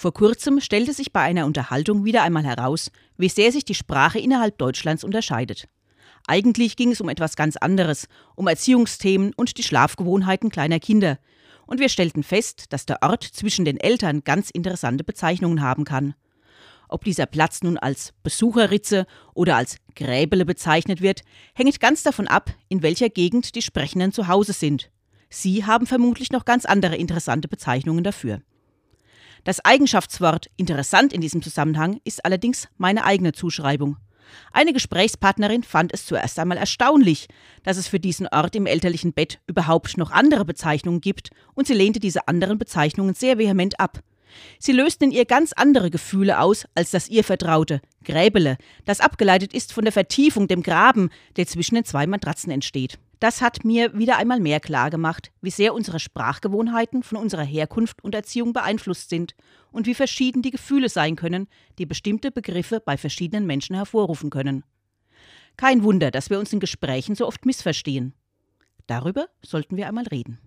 Vor kurzem stellte sich bei einer Unterhaltung wieder einmal heraus, wie sehr sich die Sprache innerhalb Deutschlands unterscheidet. Eigentlich ging es um etwas ganz anderes, um Erziehungsthemen und die Schlafgewohnheiten kleiner Kinder. Und wir stellten fest, dass der Ort zwischen den Eltern ganz interessante Bezeichnungen haben kann. Ob dieser Platz nun als Besucherritze oder als Gräbele bezeichnet wird, hängt ganz davon ab, in welcher Gegend die Sprechenden zu Hause sind. Sie haben vermutlich noch ganz andere interessante Bezeichnungen dafür. Das Eigenschaftswort interessant in diesem Zusammenhang ist allerdings meine eigene Zuschreibung. Eine Gesprächspartnerin fand es zuerst einmal erstaunlich, dass es für diesen Ort im elterlichen Bett überhaupt noch andere Bezeichnungen gibt, und sie lehnte diese anderen Bezeichnungen sehr vehement ab. Sie lösten in ihr ganz andere Gefühle aus als das ihr vertraute Gräbele, das abgeleitet ist von der Vertiefung, dem Graben, der zwischen den zwei Matratzen entsteht. Das hat mir wieder einmal mehr klargemacht, wie sehr unsere Sprachgewohnheiten von unserer Herkunft und Erziehung beeinflusst sind und wie verschieden die Gefühle sein können, die bestimmte Begriffe bei verschiedenen Menschen hervorrufen können. Kein Wunder, dass wir uns in Gesprächen so oft missverstehen. Darüber sollten wir einmal reden.